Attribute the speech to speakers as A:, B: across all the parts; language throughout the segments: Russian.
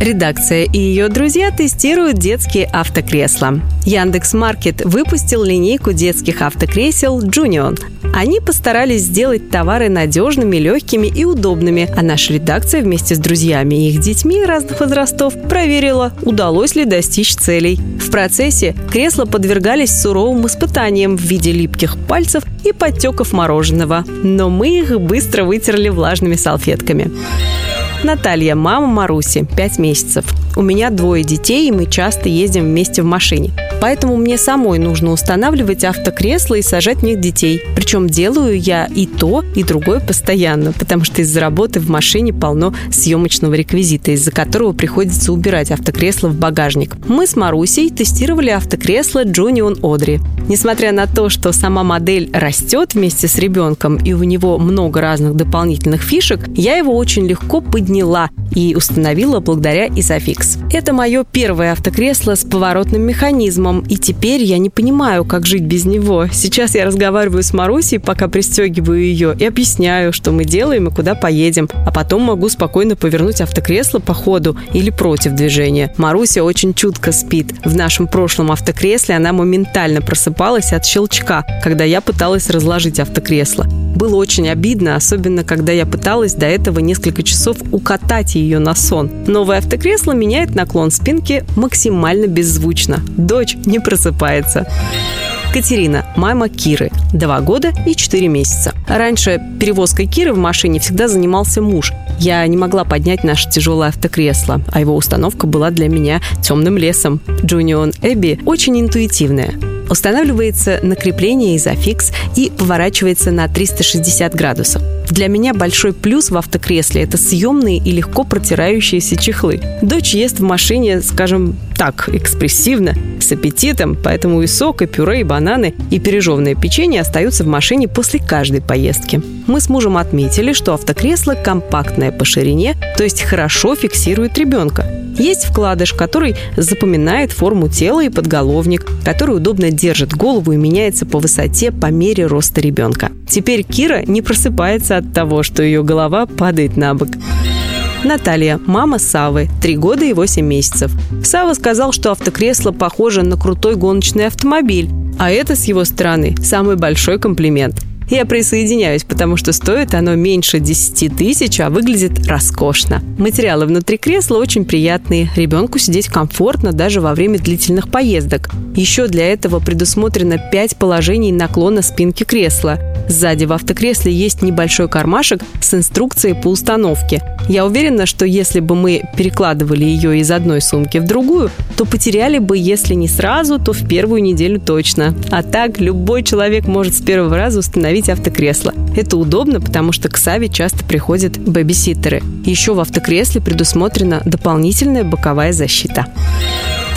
A: Редакция и ее друзья тестируют детские автокресла. Яндекс Маркет выпустил линейку детских автокресел Junion. Они постарались сделать товары надежными, легкими и удобными, а наша редакция вместе с друзьями и их детьми разных возрастов проверила, удалось ли достичь целей. В процессе кресла подвергались суровым испытаниям в виде липких пальцев и подтеков мороженого, но мы их быстро вытерли влажными салфетками. Наталья, мама Маруси, 5 месяцев. У меня двое детей, и мы часто ездим вместе в машине. Поэтому мне самой нужно устанавливать автокресло и сажать в них детей. Причем делаю я и то, и другое постоянно, потому что из-за работы в машине полно съемочного реквизита, из-за которого приходится убирать автокресло в багажник. Мы с Марусей тестировали автокресло Junion Одри. Несмотря на то, что сама модель растет вместе с ребенком и у него много разных дополнительных фишек, я его очень легко подняла и установила благодаря Isofix. Это мое первое автокресло с поворотным механизмом, и теперь я не понимаю, как жить без него. Сейчас я разговариваю с Марусей, пока пристегиваю ее, и объясняю, что мы делаем и куда поедем. А потом могу спокойно повернуть автокресло по ходу или против движения. Маруся очень чутко спит. В нашем прошлом автокресле она моментально просыпалась от щелчка, когда я пыталась разложить автокресло. Было очень обидно, особенно когда я пыталась до этого несколько часов укатать ее на сон. Новое автокресло меняет наклон спинки максимально беззвучно. Дочь не просыпается. Катерина, мама Киры, 2 года и 4 месяца. Раньше перевозкой Киры в машине всегда занимался муж. Я не могла поднять наше тяжелое автокресло, а его установка была для меня темным лесом. Джунион Эбби очень интуитивная. Устанавливается на крепление изофикс и поворачивается на 360 градусов. Для меня большой плюс в автокресле – это съемные и легко протирающиеся чехлы. Дочь ест в машине, скажем так, экспрессивно, с аппетитом, поэтому и сок, и пюре, и бананы, и пережеванное печенье остаются в машине после каждой поездки. Мы с мужем отметили, что автокресло компактное по ширине, то есть хорошо фиксирует ребенка. Есть вкладыш, который запоминает форму тела и подголовник, который удобно держит голову и меняется по высоте по мере роста ребенка. Теперь Кира не просыпается от того, что ее голова падает на бок. Наталья, мама Савы, 3 года и 8 месяцев. Сава сказал, что автокресло похоже на крутой гоночный автомобиль, а это с его стороны самый большой комплимент. Я присоединяюсь, потому что стоит оно меньше 10 тысяч, а выглядит роскошно. Материалы внутри кресла очень приятные. Ребенку сидеть комфортно даже во время длительных поездок. Еще для этого предусмотрено 5 положений наклона спинки кресла. Сзади в автокресле есть небольшой кармашек с инструкцией по установке. Я уверена, что если бы мы перекладывали ее из одной сумки в другую, то потеряли бы, если не сразу, то в первую неделю точно. А так любой человек может с первого раза установить автокресло. Это удобно, потому что к Саве часто приходят бэбиситтеры. Еще в автокресле предусмотрена дополнительная боковая защита.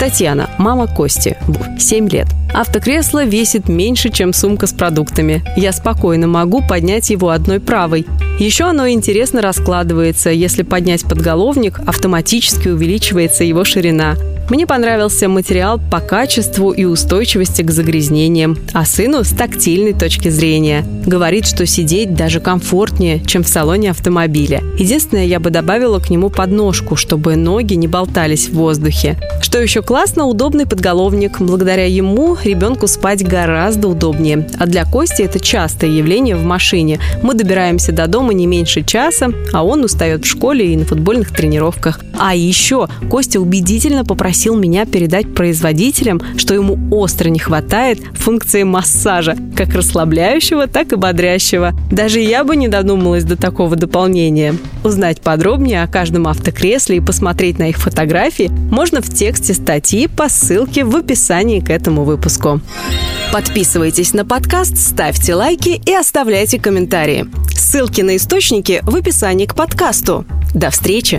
A: Татьяна, мама Кости, 7 лет. Автокресло весит меньше, чем сумка с продуктами. Я спокойно могу поднять его одной правой. Еще оно интересно раскладывается. Если поднять подголовник, автоматически увеличивается его ширина. Мне понравился материал по качеству и устойчивости к загрязнениям, а сыну с тактильной точки зрения. Говорит, что сидеть даже комфортнее, чем в салоне автомобиля. Единственное, я бы добавила к нему подножку, чтобы ноги не болтались в воздухе. Что еще классно, удобный подголовник. Благодаря ему ребенку спать гораздо удобнее. А для Кости это частое явление в машине. Мы добираемся до дома не меньше часа, а он устает в школе и на футбольных тренировках. А еще Костя убедительно попросил меня передать производителям, что ему остро не хватает функции массажа, как расслабляющего, так и бодрящего. Даже я бы не додумалась до такого дополнения. Узнать подробнее о каждом автокресле и посмотреть на их фотографии можно в тексте статьи по ссылке в описании к этому выпуску. Подписывайтесь на подкаст, ставьте лайки и оставляйте комментарии. Ссылки на источники в описании к подкасту. До встречи!